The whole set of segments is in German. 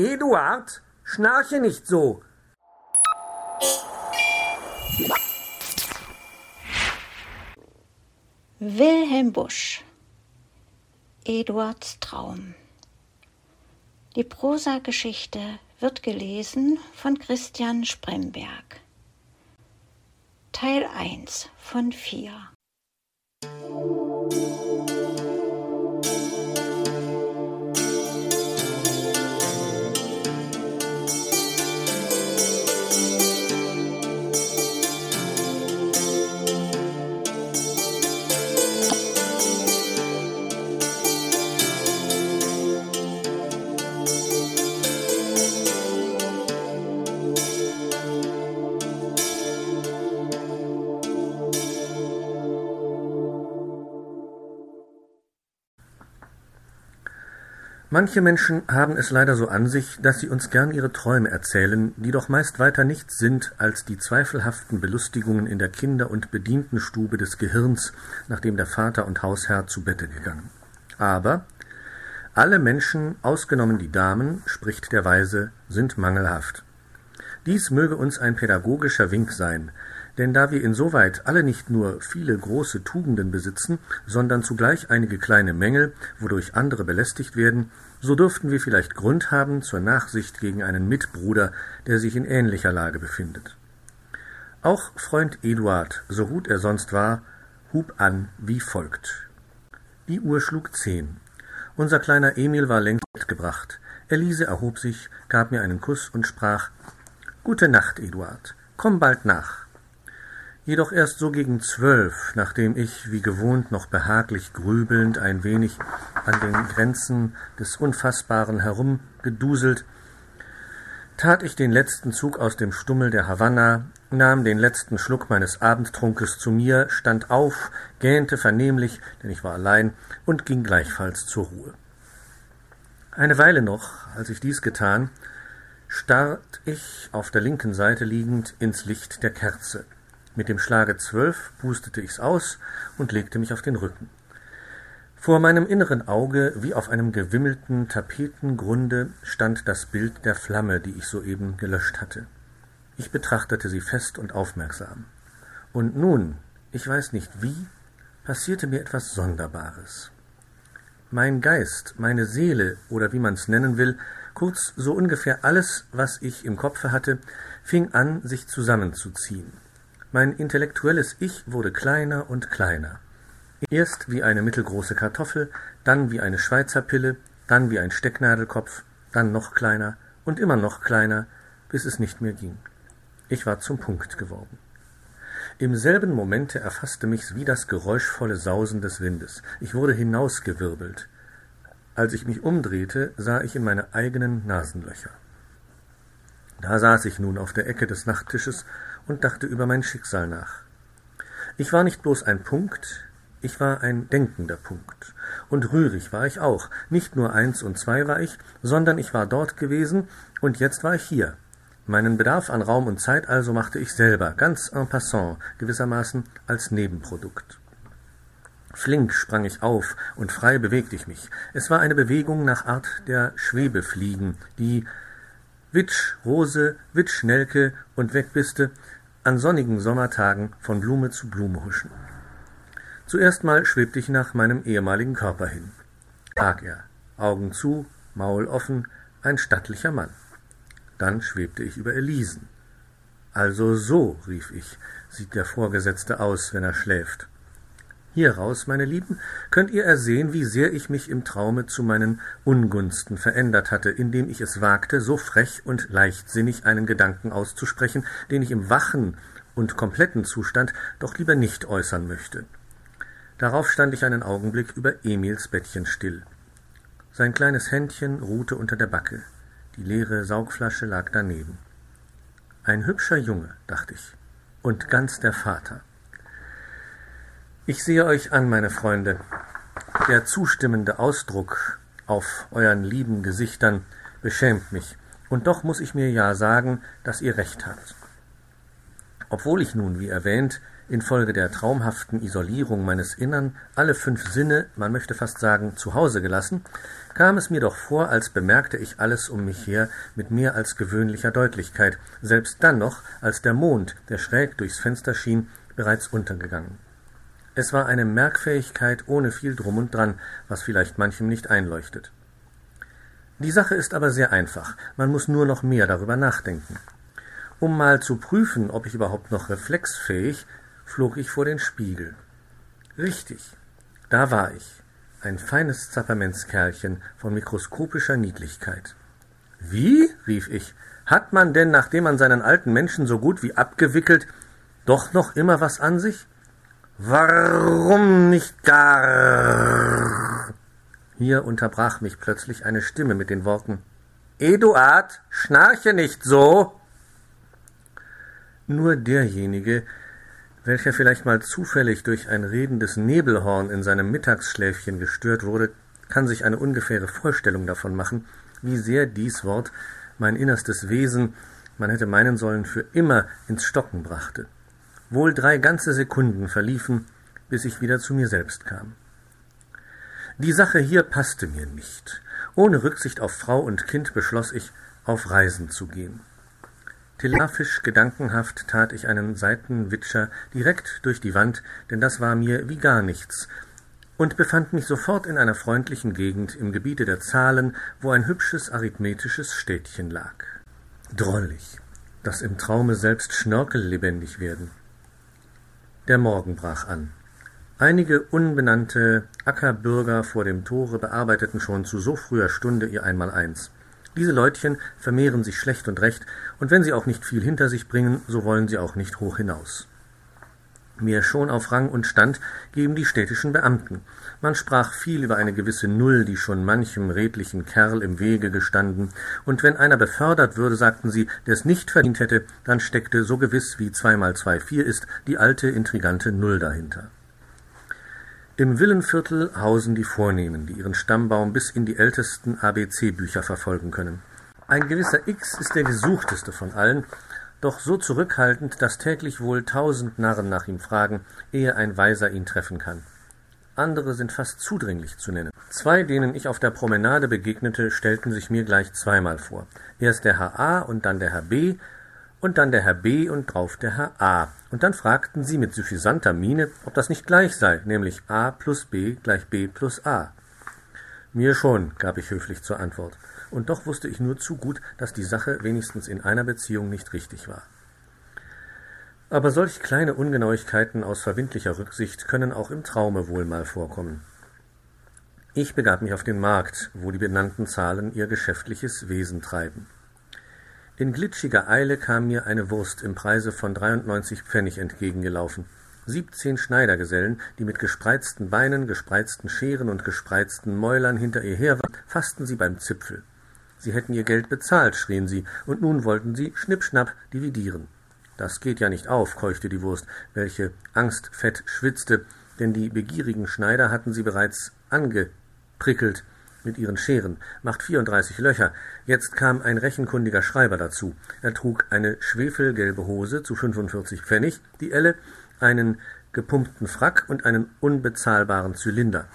Eduard, schnarche nicht so. Wilhelm Busch Eduards Traum Die Prosageschichte wird gelesen von Christian Spremberg. Teil 1 von 4 Manche Menschen haben es leider so an sich, dass sie uns gern ihre Träume erzählen, die doch meist weiter nichts sind als die zweifelhaften Belustigungen in der Kinder- und Bedientenstube des Gehirns, nachdem der Vater und Hausherr zu Bette gegangen. Aber alle Menschen, ausgenommen die Damen, spricht der Weise, sind mangelhaft. Dies möge uns ein pädagogischer Wink sein, denn da wir insoweit alle nicht nur viele große Tugenden besitzen, sondern zugleich einige kleine Mängel, wodurch andere belästigt werden, so dürften wir vielleicht Grund haben zur Nachsicht gegen einen Mitbruder, der sich in ähnlicher Lage befindet. Auch Freund Eduard, so gut er sonst war, hub an wie folgt. Die Uhr schlug zehn. Unser kleiner Emil war längst gebracht. Elise erhob sich, gab mir einen Kuss und sprach Gute Nacht, Eduard. Komm bald nach jedoch erst so gegen zwölf, nachdem ich, wie gewohnt, noch behaglich grübelnd ein wenig an den Grenzen des Unfassbaren herumgeduselt, tat ich den letzten Zug aus dem Stummel der Havanna, nahm den letzten Schluck meines Abendtrunkes zu mir, stand auf, gähnte vernehmlich, denn ich war allein, und ging gleichfalls zur Ruhe. Eine Weile noch, als ich dies getan, starrt ich, auf der linken Seite liegend, ins Licht der Kerze. Mit dem Schlage zwölf pustete ich's aus und legte mich auf den Rücken. Vor meinem inneren Auge, wie auf einem gewimmelten Tapetengrunde, stand das Bild der Flamme, die ich soeben gelöscht hatte. Ich betrachtete sie fest und aufmerksam. Und nun, ich weiß nicht wie, passierte mir etwas Sonderbares. Mein Geist, meine Seele oder wie man's nennen will, kurz so ungefähr alles, was ich im Kopfe hatte, fing an, sich zusammenzuziehen. Mein intellektuelles Ich wurde kleiner und kleiner. Erst wie eine mittelgroße Kartoffel, dann wie eine Schweizerpille, dann wie ein Stecknadelkopf, dann noch kleiner und immer noch kleiner, bis es nicht mehr ging. Ich war zum Punkt geworden. Im selben Momente erfasste mich's wie das geräuschvolle Sausen des Windes. Ich wurde hinausgewirbelt. Als ich mich umdrehte, sah ich in meine eigenen Nasenlöcher. Da saß ich nun auf der Ecke des Nachttisches und dachte über mein Schicksal nach. Ich war nicht bloß ein Punkt, ich war ein denkender Punkt. Und rührig war ich auch. Nicht nur eins und zwei war ich, sondern ich war dort gewesen und jetzt war ich hier. Meinen Bedarf an Raum und Zeit also machte ich selber, ganz en passant, gewissermaßen als Nebenprodukt. Flink sprang ich auf und frei bewegte ich mich. Es war eine Bewegung nach Art der Schwebefliegen, die Witsch, Rose, Witsch, Nelke und Wegbiste an sonnigen Sommertagen von Blume zu Blume huschen. Zuerst mal schwebte ich nach meinem ehemaligen Körper hin. Lag er, Augen zu, Maul offen, ein stattlicher Mann. Dann schwebte ich über Elisen. Also so, rief ich, sieht der Vorgesetzte aus, wenn er schläft. Hieraus, meine Lieben, könnt ihr ersehen, wie sehr ich mich im Traume zu meinen Ungunsten verändert hatte, indem ich es wagte, so frech und leichtsinnig einen Gedanken auszusprechen, den ich im wachen und kompletten Zustand doch lieber nicht äußern möchte. Darauf stand ich einen Augenblick über Emils Bettchen still. Sein kleines Händchen ruhte unter der Backe, die leere Saugflasche lag daneben. Ein hübscher Junge, dachte ich, und ganz der Vater. Ich sehe euch an, meine Freunde. Der zustimmende Ausdruck auf euren lieben Gesichtern beschämt mich, und doch muss ich mir ja sagen, dass ihr recht habt. Obwohl ich nun, wie erwähnt, infolge der traumhaften Isolierung meines Innern alle fünf Sinne, man möchte fast sagen, zu Hause gelassen, kam es mir doch vor, als bemerkte ich alles um mich her mit mehr als gewöhnlicher Deutlichkeit, selbst dann noch, als der Mond, der schräg durchs Fenster schien, bereits untergegangen. Es war eine Merkfähigkeit ohne viel Drum und Dran, was vielleicht manchem nicht einleuchtet. Die Sache ist aber sehr einfach, man muss nur noch mehr darüber nachdenken. Um mal zu prüfen, ob ich überhaupt noch reflexfähig, flog ich vor den Spiegel. Richtig, da war ich, ein feines Zappermentskerlchen von mikroskopischer Niedlichkeit. Wie? rief ich. Hat man denn, nachdem man seinen alten Menschen so gut wie abgewickelt, doch noch immer was an sich? Warum nicht gar? Hier unterbrach mich plötzlich eine Stimme mit den Worten Eduard, schnarche nicht so. Nur derjenige, welcher vielleicht mal zufällig durch ein redendes Nebelhorn in seinem Mittagsschläfchen gestört wurde, kann sich eine ungefähre Vorstellung davon machen, wie sehr dies Wort mein innerstes Wesen, man hätte meinen sollen, für immer ins Stocken brachte. Wohl drei ganze Sekunden verliefen, bis ich wieder zu mir selbst kam. Die Sache hier passte mir nicht. Ohne Rücksicht auf Frau und Kind beschloss ich, auf Reisen zu gehen. Telegraphisch gedankenhaft tat ich einen Seitenwitscher direkt durch die Wand, denn das war mir wie gar nichts, und befand mich sofort in einer freundlichen Gegend im Gebiete der Zahlen, wo ein hübsches arithmetisches Städtchen lag. Drollig, dass im Traume selbst Schnörkel lebendig werden. Der Morgen brach an. Einige unbenannte Ackerbürger vor dem Tore bearbeiteten schon zu so früher Stunde ihr Einmaleins. Diese Leutchen vermehren sich schlecht und recht, und wenn sie auch nicht viel hinter sich bringen, so wollen sie auch nicht hoch hinaus. Mehr schon auf Rang und Stand geben die städtischen Beamten. Man sprach viel über eine gewisse Null, die schon manchem redlichen Kerl im Wege gestanden, und wenn einer befördert würde, sagten sie, der es nicht verdient hätte, dann steckte so gewiss wie zwei mal zwei vier ist, die alte intrigante Null dahinter. Im Villenviertel hausen die Vornehmen, die ihren Stammbaum bis in die ältesten ABC-Bücher verfolgen können. Ein gewisser X ist der gesuchteste von allen, doch so zurückhaltend, dass täglich wohl tausend Narren nach ihm fragen, ehe ein Weiser ihn treffen kann. Andere sind fast zudringlich zu nennen. Zwei, denen ich auf der Promenade begegnete, stellten sich mir gleich zweimal vor. Erst der Herr A und dann der Herr B, und dann der Herr B und drauf der Herr A. Und dann fragten sie mit suffisanter Miene, ob das nicht gleich sei, nämlich A plus B gleich B plus A. Mir schon, gab ich höflich zur Antwort. Und doch wusste ich nur zu gut, dass die Sache wenigstens in einer Beziehung nicht richtig war. Aber solch kleine Ungenauigkeiten aus verbindlicher Rücksicht können auch im Traume wohl mal vorkommen. Ich begab mich auf den Markt, wo die benannten Zahlen ihr geschäftliches Wesen treiben. In glitschiger Eile kam mir eine Wurst im Preise von 93 Pfennig entgegengelaufen. Siebzehn Schneidergesellen, die mit gespreizten Beinen, gespreizten Scheren und gespreizten Mäulern hinter ihr her waren, fassten sie beim Zipfel. Sie hätten ihr Geld bezahlt, schrien sie, und nun wollten sie schnippschnapp dividieren. Das geht ja nicht auf, keuchte die Wurst, welche angstfett schwitzte, denn die begierigen Schneider hatten sie bereits angeprickelt mit ihren Scheren, macht 34 Löcher. Jetzt kam ein rechenkundiger Schreiber dazu. Er trug eine schwefelgelbe Hose zu 45 Pfennig, die Elle, einen gepumpten Frack und einen unbezahlbaren Zylinder.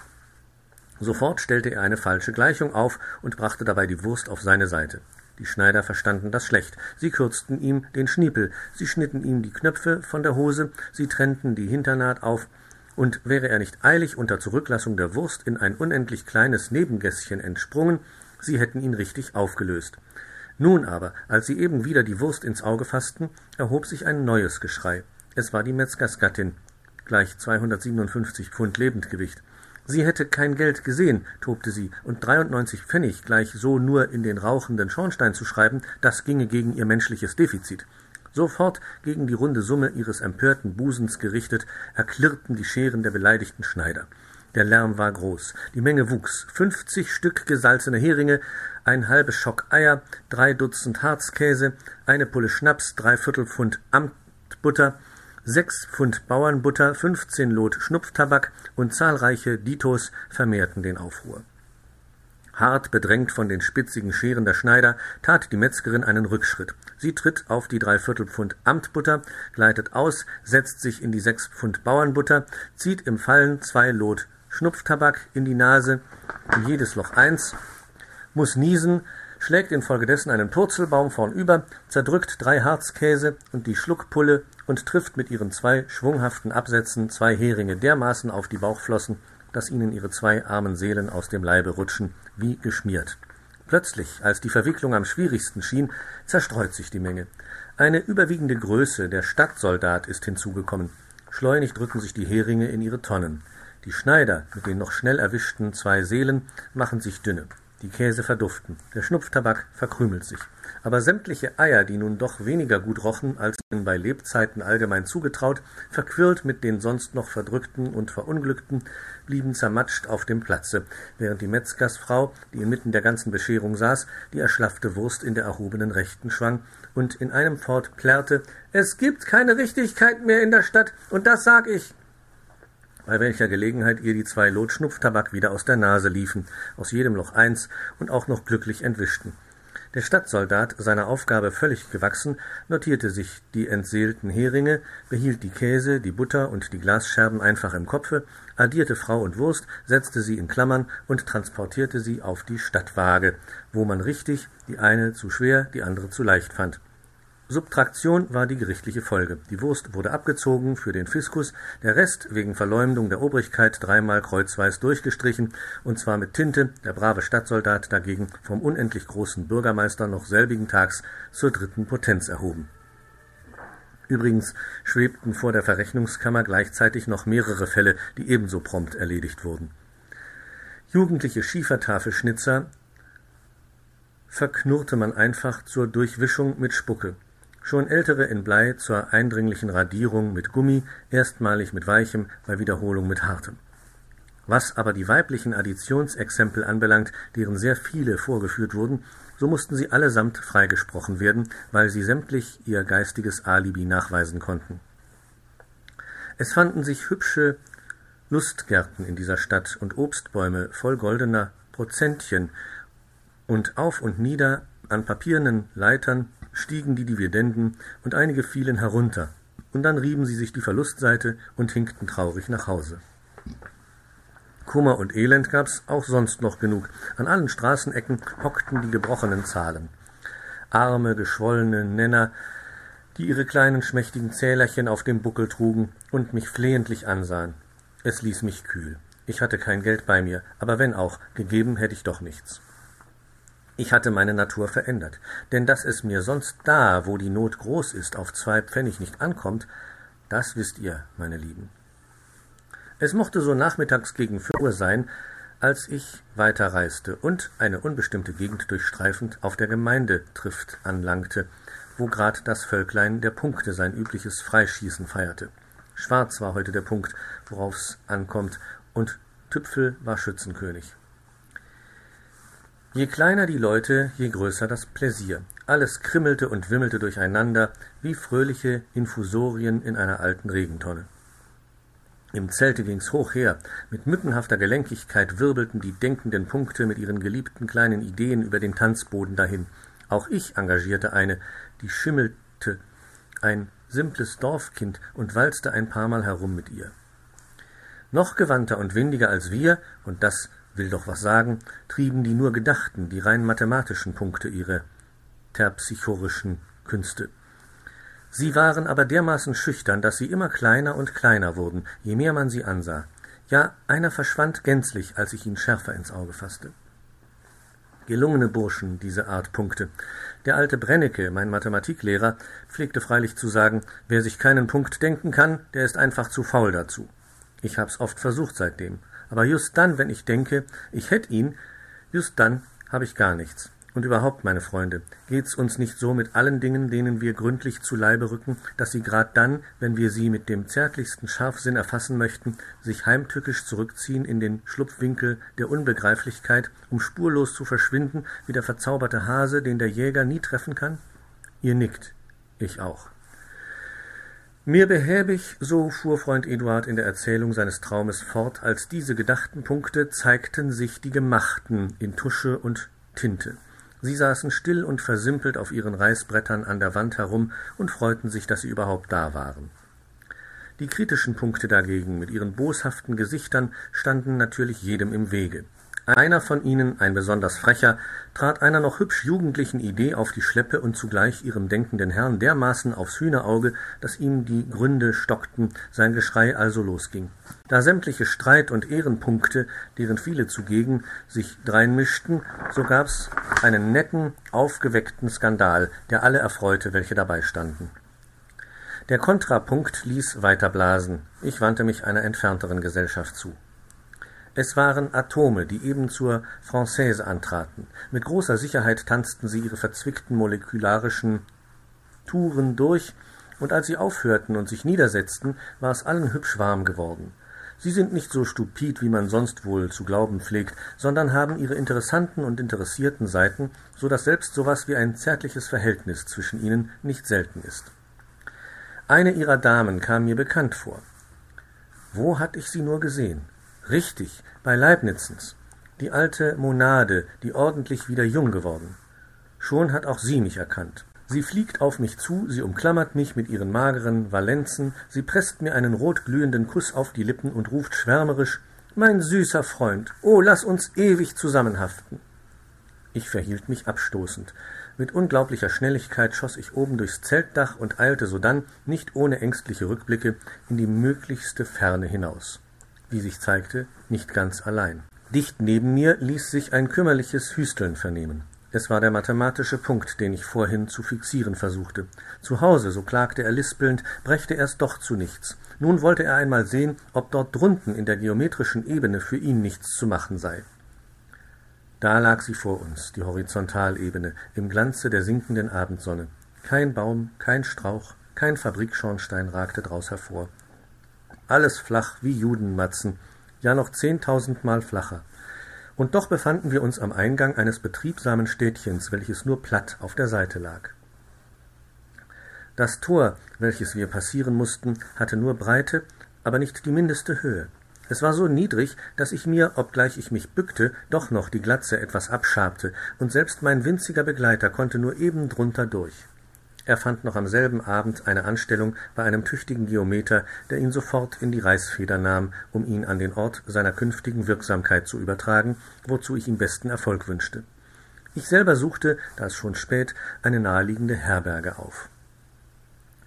Sofort stellte er eine falsche Gleichung auf und brachte dabei die Wurst auf seine Seite. Die Schneider verstanden das schlecht. Sie kürzten ihm den Schniepel, sie schnitten ihm die Knöpfe von der Hose, sie trennten die Hinternaht auf, und wäre er nicht eilig unter Zurücklassung der Wurst in ein unendlich kleines Nebengässchen entsprungen, sie hätten ihn richtig aufgelöst. Nun aber, als sie eben wieder die Wurst ins Auge fassten, erhob sich ein neues Geschrei. Es war die Metzgersgattin, gleich 257 Pfund Lebendgewicht. Sie hätte kein Geld gesehen, tobte sie, und 93 Pfennig gleich so nur in den rauchenden Schornstein zu schreiben, das ginge gegen ihr menschliches Defizit. Sofort gegen die runde Summe ihres empörten Busens gerichtet, erklirrten die Scheren der beleidigten Schneider. Der Lärm war groß, die Menge wuchs. Fünfzig Stück gesalzene Heringe, ein halbes Schock Eier, drei Dutzend Harzkäse, eine Pulle Schnaps, drei Viertelpfund Amtbutter, sechs Pfund Bauernbutter, fünfzehn Lot Schnupftabak und zahlreiche Ditos vermehrten den Aufruhr. Hart bedrängt von den spitzigen Scheren der Schneider, tat die Metzgerin einen Rückschritt. Sie tritt auf die dreiviertel Pfund Amtbutter, gleitet aus, setzt sich in die sechs Pfund Bauernbutter, zieht im Fallen zwei Lot Schnupftabak in die Nase, in jedes Loch eins, muss niesen, schlägt infolgedessen einen Purzelbaum vornüber, zerdrückt drei Harzkäse und die Schluckpulle und trifft mit ihren zwei schwunghaften Absätzen zwei Heringe dermaßen auf die Bauchflossen, dass ihnen ihre zwei armen Seelen aus dem Leibe rutschen, wie geschmiert. Plötzlich, als die Verwicklung am schwierigsten schien, zerstreut sich die Menge. Eine überwiegende Größe, der Stadtsoldat, ist hinzugekommen. Schleunig drücken sich die Heringe in ihre Tonnen. Die Schneider mit den noch schnell erwischten zwei Seelen machen sich dünne. Die Käse verduften, der Schnupftabak verkrümelt sich. Aber sämtliche Eier, die nun doch weniger gut rochen, als ihnen bei Lebzeiten allgemein zugetraut, verquirlt mit den sonst noch Verdrückten und Verunglückten, blieben zermatscht auf dem Platze, während die Metzgersfrau, die inmitten der ganzen Bescherung saß, die erschlaffte Wurst in der erhobenen Rechten schwang und in einem Fort plärrte, es gibt keine Richtigkeit mehr in der Stadt, und das sag ich bei welcher Gelegenheit ihr die zwei Lot Schnupftabak wieder aus der Nase liefen, aus jedem Loch eins und auch noch glücklich entwischten. Der Stadtsoldat, seiner Aufgabe völlig gewachsen, notierte sich die entseelten Heringe, behielt die Käse, die Butter und die Glasscherben einfach im Kopfe, addierte Frau und Wurst, setzte sie in Klammern und transportierte sie auf die Stadtwaage, wo man richtig die eine zu schwer, die andere zu leicht fand. Subtraktion war die gerichtliche Folge. Die Wurst wurde abgezogen für den Fiskus, der Rest wegen Verleumdung der Obrigkeit dreimal kreuzweis durchgestrichen, und zwar mit Tinte, der brave Stadtsoldat dagegen vom unendlich großen Bürgermeister noch selbigen Tags zur dritten Potenz erhoben. Übrigens schwebten vor der Verrechnungskammer gleichzeitig noch mehrere Fälle, die ebenso prompt erledigt wurden. Jugendliche Schiefertafelschnitzer verknurrte man einfach zur Durchwischung mit Spucke. Schon ältere in Blei zur eindringlichen Radierung mit Gummi, erstmalig mit weichem, bei Wiederholung mit hartem. Was aber die weiblichen Additionsexempel anbelangt, deren sehr viele vorgeführt wurden, so mussten sie allesamt freigesprochen werden, weil sie sämtlich ihr geistiges Alibi nachweisen konnten. Es fanden sich hübsche Lustgärten in dieser Stadt und Obstbäume voll goldener Prozentchen, und auf und nieder an papiernen Leitern stiegen die Dividenden und einige fielen herunter, und dann rieben sie sich die Verlustseite und hinkten traurig nach Hause. Kummer und Elend gab's auch sonst noch genug. An allen Straßenecken hockten die gebrochenen Zahlen. Arme, geschwollene Nenner, die ihre kleinen schmächtigen Zählerchen auf dem Buckel trugen und mich flehentlich ansahen. Es ließ mich kühl. Ich hatte kein Geld bei mir, aber wenn auch, gegeben hätte ich doch nichts. Ich hatte meine Natur verändert, denn dass es mir sonst da, wo die Not groß ist, auf zwei Pfennig nicht ankommt, das wisst ihr, meine Lieben. Es mochte so nachmittags gegen vier Uhr sein, als ich weiterreiste und eine unbestimmte Gegend durchstreifend auf der Gemeindetrift anlangte, wo grad das Völklein der Punkte sein übliches Freischießen feierte. Schwarz war heute der Punkt, worauf's ankommt, und Tüpfel war Schützenkönig. Je kleiner die Leute, je größer das Pläsier. Alles krimmelte und wimmelte durcheinander, wie fröhliche Infusorien in einer alten Regentonne. Im Zelte ging's hoch her. Mit mückenhafter Gelenkigkeit wirbelten die denkenden Punkte mit ihren geliebten kleinen Ideen über den Tanzboden dahin. Auch ich engagierte eine, die schimmelte, ein simples Dorfkind und walzte ein paar Mal herum mit ihr. Noch gewandter und windiger als wir, und das will doch was sagen, trieben die nur gedachten, die rein mathematischen Punkte ihre terpsichorischen Künste. Sie waren aber dermaßen schüchtern, dass sie immer kleiner und kleiner wurden, je mehr man sie ansah. Ja, einer verschwand gänzlich, als ich ihn schärfer ins Auge fasste. Gelungene Burschen, diese Art Punkte. Der alte Brennecke, mein Mathematiklehrer, pflegte freilich zu sagen, wer sich keinen Punkt denken kann, der ist einfach zu faul dazu. Ich hab's oft versucht seitdem. Aber just dann, wenn ich denke, ich hätt ihn, just dann habe ich gar nichts. Und überhaupt, meine Freunde, geht's uns nicht so mit allen Dingen, denen wir gründlich zu Leibe rücken, dass sie grad dann, wenn wir sie mit dem zärtlichsten Scharfsinn erfassen möchten, sich heimtückisch zurückziehen in den Schlupfwinkel der Unbegreiflichkeit, um spurlos zu verschwinden wie der verzauberte Hase, den der Jäger nie treffen kann? Ihr nickt, ich auch. Mir behäbig, so fuhr Freund Eduard in der Erzählung seines Traumes fort, als diese gedachten Punkte zeigten sich die gemachten in Tusche und Tinte. Sie saßen still und versimpelt auf ihren Reißbrettern an der Wand herum und freuten sich, dass sie überhaupt da waren. Die kritischen Punkte dagegen mit ihren boshaften Gesichtern standen natürlich jedem im Wege. Einer von ihnen, ein besonders frecher, trat einer noch hübsch jugendlichen Idee auf die Schleppe und zugleich ihrem denkenden Herrn dermaßen aufs Hühnerauge, dass ihm die Gründe stockten, sein Geschrei also losging. Da sämtliche Streit- und Ehrenpunkte, deren viele zugegen, sich dreinmischten, so gab's einen netten, aufgeweckten Skandal, der alle erfreute, welche dabei standen. Der Kontrapunkt ließ weiter blasen. Ich wandte mich einer entfernteren Gesellschaft zu. Es waren Atome, die eben zur Française antraten. Mit großer Sicherheit tanzten sie ihre verzwickten molekularischen Touren durch, und als sie aufhörten und sich niedersetzten, war es allen hübsch warm geworden. Sie sind nicht so stupid, wie man sonst wohl zu glauben pflegt, sondern haben ihre interessanten und interessierten Seiten, so dass selbst so was wie ein zärtliches Verhältnis zwischen ihnen nicht selten ist. Eine ihrer Damen kam mir bekannt vor. Wo hatt ich sie nur gesehen? Richtig, bei Leibnizens. Die alte Monade, die ordentlich wieder jung geworden. Schon hat auch sie mich erkannt. Sie fliegt auf mich zu, sie umklammert mich mit ihren mageren Valenzen, sie presst mir einen rotglühenden Kuss auf die Lippen und ruft schwärmerisch Mein süßer Freund, oh, lass uns ewig zusammenhaften. Ich verhielt mich abstoßend. Mit unglaublicher Schnelligkeit schoss ich oben durchs Zeltdach und eilte sodann, nicht ohne ängstliche Rückblicke, in die möglichste Ferne hinaus wie sich zeigte, nicht ganz allein. Dicht neben mir ließ sich ein kümmerliches Hüsteln vernehmen. Es war der mathematische Punkt, den ich vorhin zu fixieren versuchte. Zu Hause, so klagte er lispelnd, brächte er's doch zu nichts. Nun wollte er einmal sehen, ob dort drunten in der geometrischen Ebene für ihn nichts zu machen sei. Da lag sie vor uns, die Horizontalebene, im Glanze der sinkenden Abendsonne. Kein Baum, kein Strauch, kein Fabrikschornstein ragte draus hervor alles flach wie Judenmatzen, ja noch zehntausendmal flacher. Und doch befanden wir uns am Eingang eines betriebsamen Städtchens, welches nur platt auf der Seite lag. Das Tor, welches wir passieren mussten, hatte nur Breite, aber nicht die mindeste Höhe. Es war so niedrig, dass ich mir, obgleich ich mich bückte, doch noch die Glatze etwas abschabte, und selbst mein winziger Begleiter konnte nur eben drunter durch. Er fand noch am selben Abend eine Anstellung bei einem tüchtigen Geometer, der ihn sofort in die Reißfeder nahm, um ihn an den Ort seiner künftigen Wirksamkeit zu übertragen, wozu ich ihm besten Erfolg wünschte. Ich selber suchte, da es schon spät, eine naheliegende Herberge auf.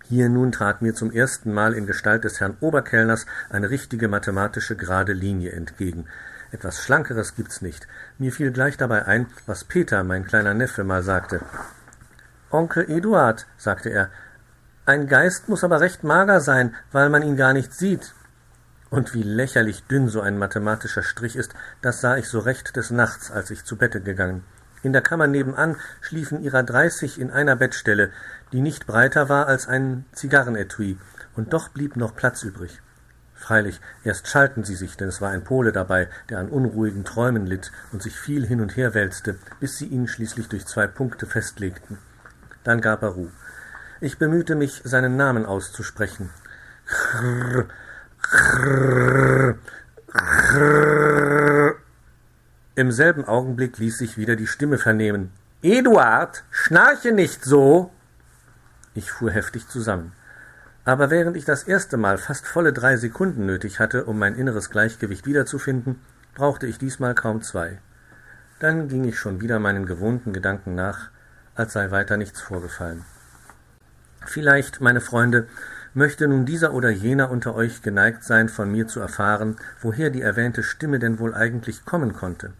Hier nun trat mir zum ersten Mal in Gestalt des Herrn Oberkellners eine richtige mathematische gerade Linie entgegen. Etwas Schlankeres gibt's nicht. Mir fiel gleich dabei ein, was Peter, mein kleiner Neffe, mal sagte. Onkel Eduard, sagte er, ein Geist muss aber recht mager sein, weil man ihn gar nicht sieht. Und wie lächerlich dünn so ein mathematischer Strich ist, das sah ich so recht des Nachts, als ich zu Bette gegangen. In der Kammer nebenan schliefen ihrer dreißig in einer Bettstelle, die nicht breiter war als ein Zigarrenetui, und doch blieb noch Platz übrig. Freilich, erst schalten sie sich, denn es war ein Pole dabei, der an unruhigen Träumen litt und sich viel hin und her wälzte, bis sie ihn schließlich durch zwei Punkte festlegten. Dann gab er Ruh. Ich bemühte mich, seinen Namen auszusprechen. Im selben Augenblick ließ sich wieder die Stimme vernehmen. Eduard, schnarche nicht so! Ich fuhr heftig zusammen. Aber während ich das erste Mal fast volle drei Sekunden nötig hatte, um mein inneres Gleichgewicht wiederzufinden, brauchte ich diesmal kaum zwei. Dann ging ich schon wieder meinen gewohnten Gedanken nach, als sei weiter nichts vorgefallen. Vielleicht, meine Freunde, möchte nun dieser oder jener unter euch geneigt sein, von mir zu erfahren, woher die erwähnte Stimme denn wohl eigentlich kommen konnte.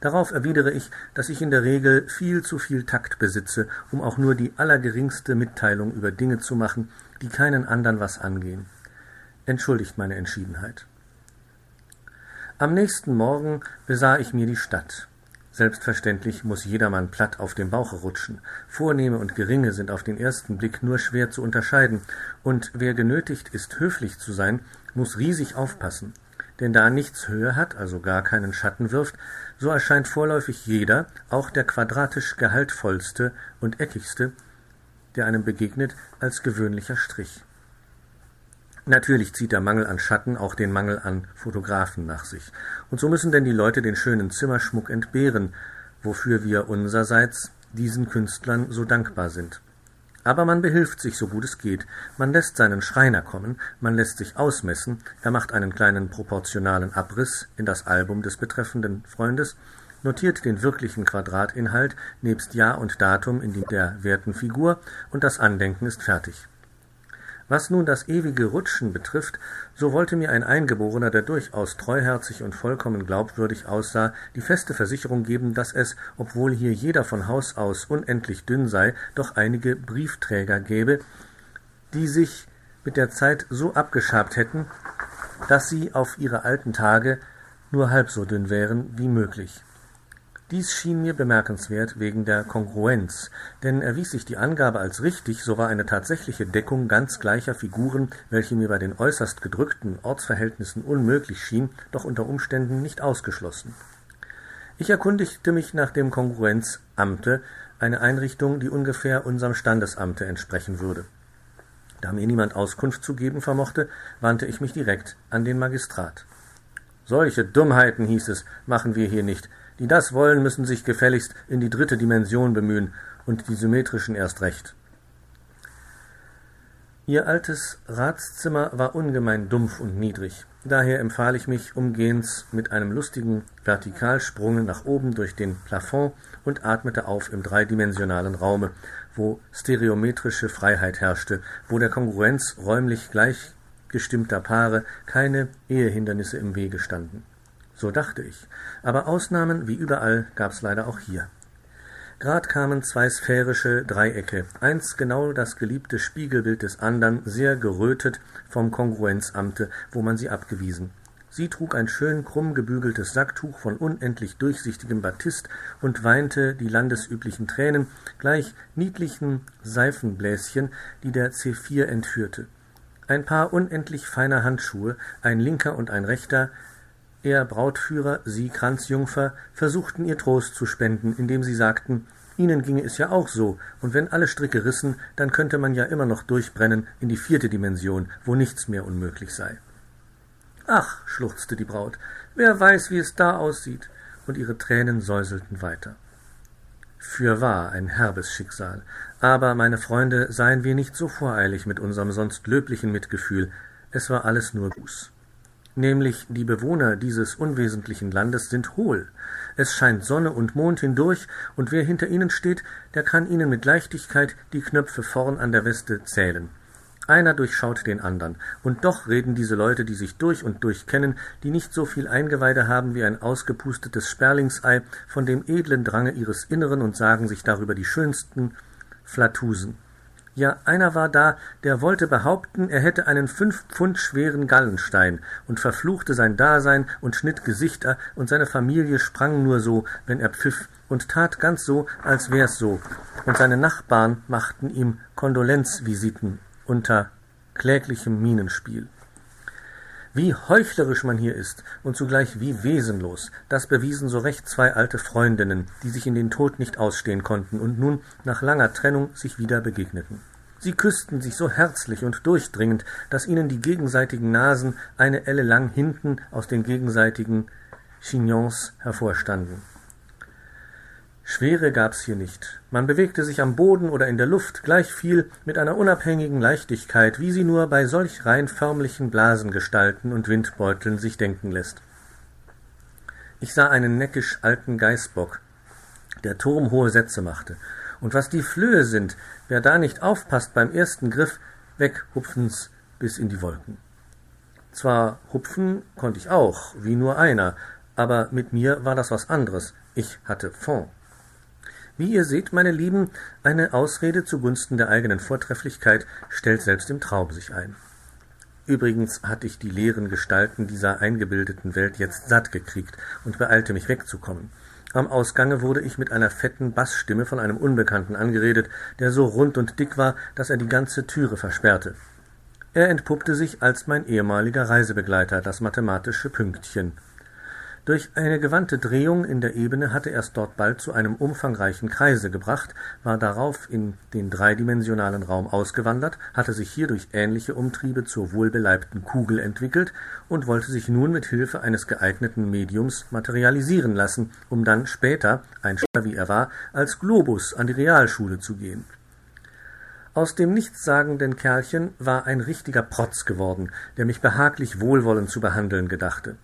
Darauf erwidere ich, dass ich in der Regel viel zu viel Takt besitze, um auch nur die allergeringste Mitteilung über Dinge zu machen, die keinen andern was angehen. Entschuldigt meine Entschiedenheit. Am nächsten Morgen besah ich mir die Stadt. Selbstverständlich muss jedermann platt auf dem Bauche rutschen. Vornehme und Geringe sind auf den ersten Blick nur schwer zu unterscheiden, und wer genötigt ist, höflich zu sein, muss riesig aufpassen. Denn da nichts Höhe hat, also gar keinen Schatten wirft, so erscheint vorläufig jeder, auch der quadratisch gehaltvollste und eckigste, der einem begegnet, als gewöhnlicher Strich. Natürlich zieht der Mangel an Schatten auch den Mangel an Fotografen nach sich. Und so müssen denn die Leute den schönen Zimmerschmuck entbehren, wofür wir unserseits diesen Künstlern so dankbar sind. Aber man behilft sich so gut es geht. Man lässt seinen Schreiner kommen, man lässt sich ausmessen, er macht einen kleinen proportionalen Abriss in das Album des betreffenden Freundes, notiert den wirklichen Quadratinhalt nebst Jahr und Datum in der werten Figur und das Andenken ist fertig. Was nun das ewige Rutschen betrifft, so wollte mir ein Eingeborener, der durchaus treuherzig und vollkommen glaubwürdig aussah, die feste Versicherung geben, dass es, obwohl hier jeder von Haus aus unendlich dünn sei, doch einige Briefträger gäbe, die sich mit der Zeit so abgeschabt hätten, dass sie auf ihre alten Tage nur halb so dünn wären wie möglich. Dies schien mir bemerkenswert wegen der Kongruenz, denn erwies sich die Angabe als richtig, so war eine tatsächliche Deckung ganz gleicher Figuren, welche mir bei den äußerst gedrückten Ortsverhältnissen unmöglich schien, doch unter Umständen nicht ausgeschlossen. Ich erkundigte mich nach dem Kongruenzamte, eine Einrichtung, die ungefähr unserem Standesamte entsprechen würde. Da mir niemand Auskunft zu geben vermochte, wandte ich mich direkt an den Magistrat. Solche Dummheiten, hieß es, machen wir hier nicht. Die das wollen, müssen sich gefälligst in die dritte Dimension bemühen und die symmetrischen erst recht. Ihr altes Ratszimmer war ungemein dumpf und niedrig. Daher empfahl ich mich umgehends mit einem lustigen Vertikalsprung nach oben durch den Plafond und atmete auf im dreidimensionalen Raume, wo stereometrische Freiheit herrschte, wo der Kongruenz räumlich gleichgestimmter Paare keine Ehehindernisse im Wege standen. So dachte ich. Aber Ausnahmen, wie überall, gab's leider auch hier. Grad kamen zwei sphärische Dreiecke, eins genau das geliebte Spiegelbild des andern, sehr gerötet vom Kongruenzamte, wo man sie abgewiesen. Sie trug ein schön krumm gebügeltes Sacktuch von unendlich durchsichtigem Batist und weinte die landesüblichen Tränen, gleich niedlichen Seifenbläschen, die der C4 entführte. Ein paar unendlich feiner Handschuhe, ein linker und ein rechter, er Brautführer, sie Kranzjungfer, versuchten ihr Trost zu spenden, indem sie sagten, ihnen ginge es ja auch so, und wenn alle Stricke rissen, dann könnte man ja immer noch durchbrennen in die vierte Dimension, wo nichts mehr unmöglich sei. Ach, schluchzte die Braut, wer weiß, wie es da aussieht, und ihre Tränen säuselten weiter. Fürwahr ein herbes Schicksal, aber, meine Freunde, seien wir nicht so voreilig mit unserem sonst löblichen Mitgefühl, es war alles nur Buß nämlich die Bewohner dieses unwesentlichen Landes sind hohl. Es scheint Sonne und Mond hindurch, und wer hinter ihnen steht, der kann ihnen mit Leichtigkeit die Knöpfe vorn an der Weste zählen. Einer durchschaut den andern, und doch reden diese Leute, die sich durch und durch kennen, die nicht so viel Eingeweide haben wie ein ausgepustetes Sperlingsei, von dem edlen Drange ihres Inneren und sagen sich darüber die schönsten Flatusen. Ja, einer war da, der wollte behaupten, er hätte einen fünf Pfund schweren Gallenstein und verfluchte sein Dasein und schnitt Gesichter, und seine Familie sprang nur so, wenn er pfiff, und tat ganz so, als wär's so, und seine Nachbarn machten ihm Kondolenzvisiten unter kläglichem Mienenspiel. Wie heuchlerisch man hier ist und zugleich wie wesenlos, das bewiesen so recht zwei alte Freundinnen, die sich in den Tod nicht ausstehen konnten und nun nach langer Trennung sich wieder begegneten. Sie küssten sich so herzlich und durchdringend, dass ihnen die gegenseitigen Nasen eine Elle lang hinten aus den gegenseitigen Chignons hervorstanden. Schwere gab's hier nicht. Man bewegte sich am Boden oder in der Luft gleich viel mit einer unabhängigen Leichtigkeit, wie sie nur bei solch rein förmlichen Blasengestalten und Windbeuteln sich denken lässt. Ich sah einen neckisch alten Geißbock, der turmhohe Sätze machte. Und was die Flöhe sind, wer da nicht aufpasst beim ersten Griff, weg hupfen's bis in die Wolken. Zwar hupfen konnte ich auch, wie nur einer, aber mit mir war das was anderes. Ich hatte Fond. Wie ihr seht, meine Lieben, eine Ausrede zugunsten der eigenen Vortrefflichkeit stellt selbst im Traum sich ein. Übrigens hatte ich die leeren Gestalten dieser eingebildeten Welt jetzt satt gekriegt und beeilte mich wegzukommen. Am Ausgange wurde ich mit einer fetten Bassstimme von einem Unbekannten angeredet, der so rund und dick war, dass er die ganze Türe versperrte. Er entpuppte sich als mein ehemaliger Reisebegleiter, das mathematische Pünktchen. Durch eine gewandte Drehung in der Ebene hatte er's dort bald zu einem umfangreichen Kreise gebracht, war darauf in den dreidimensionalen Raum ausgewandert, hatte sich hier durch ähnliche Umtriebe zur wohlbeleibten Kugel entwickelt und wollte sich nun mit Hilfe eines geeigneten Mediums materialisieren lassen, um dann später, ein wie er war, als Globus an die Realschule zu gehen. Aus dem nichtssagenden Kerlchen war ein richtiger Protz geworden, der mich behaglich wohlwollend zu behandeln gedachte.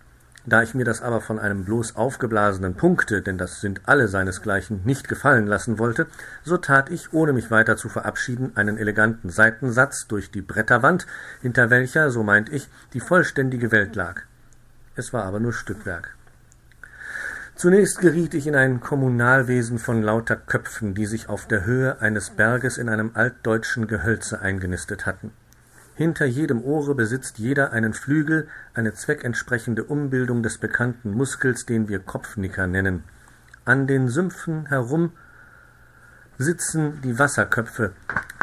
Da ich mir das aber von einem bloß aufgeblasenen Punkte, denn das sind alle seinesgleichen, nicht gefallen lassen wollte, so tat ich, ohne mich weiter zu verabschieden, einen eleganten Seitensatz durch die Bretterwand, hinter welcher, so meint ich, die vollständige Welt lag. Es war aber nur Stückwerk. Zunächst geriet ich in ein Kommunalwesen von lauter Köpfen, die sich auf der Höhe eines Berges in einem altdeutschen Gehölze eingenistet hatten. Hinter jedem Ohre besitzt jeder einen Flügel, eine zweckentsprechende Umbildung des bekannten Muskels, den wir Kopfnicker nennen. An den Sümpfen herum sitzen die Wasserköpfe,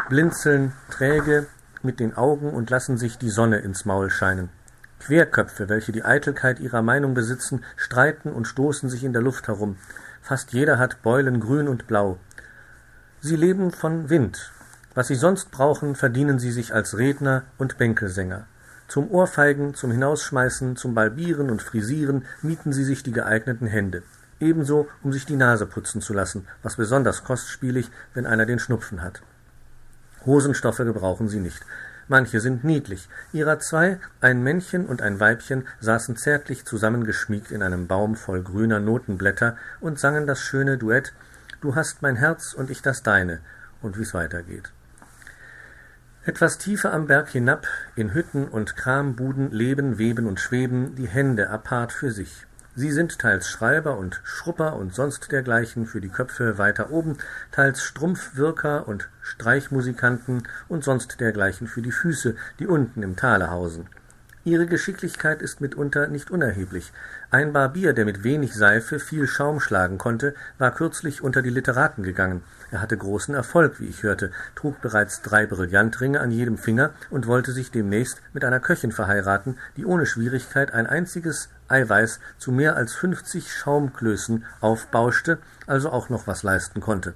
blinzeln träge mit den Augen und lassen sich die Sonne ins Maul scheinen. Querköpfe, welche die Eitelkeit ihrer Meinung besitzen, streiten und stoßen sich in der Luft herum. Fast jeder hat Beulen grün und blau. Sie leben von Wind, was sie sonst brauchen, verdienen sie sich als Redner und Bänkelsänger. Zum Ohrfeigen, zum Hinausschmeißen, zum Balbieren und Frisieren mieten sie sich die geeigneten Hände. Ebenso, um sich die Nase putzen zu lassen, was besonders kostspielig, wenn einer den Schnupfen hat. Hosenstoffe gebrauchen sie nicht. Manche sind niedlich. Ihrer zwei, ein Männchen und ein Weibchen, saßen zärtlich zusammengeschmiegt in einem Baum voll grüner Notenblätter und sangen das schöne Duett Du hast mein Herz und ich das deine und wie's weitergeht. Etwas tiefer am Berg hinab, in Hütten und Krambuden leben, weben und schweben die Hände apart für sich. Sie sind teils Schreiber und Schrupper und sonst dergleichen für die Köpfe weiter oben, teils Strumpfwirker und Streichmusikanten und sonst dergleichen für die Füße, die unten im Tale hausen. Ihre Geschicklichkeit ist mitunter nicht unerheblich. Ein Barbier, der mit wenig Seife viel Schaum schlagen konnte, war kürzlich unter die Literaten gegangen. Er hatte großen Erfolg, wie ich hörte, trug bereits drei Brillantringe an jedem Finger und wollte sich demnächst mit einer Köchin verheiraten, die ohne Schwierigkeit ein einziges Eiweiß zu mehr als fünfzig Schaumklößen aufbauschte, also auch noch was leisten konnte.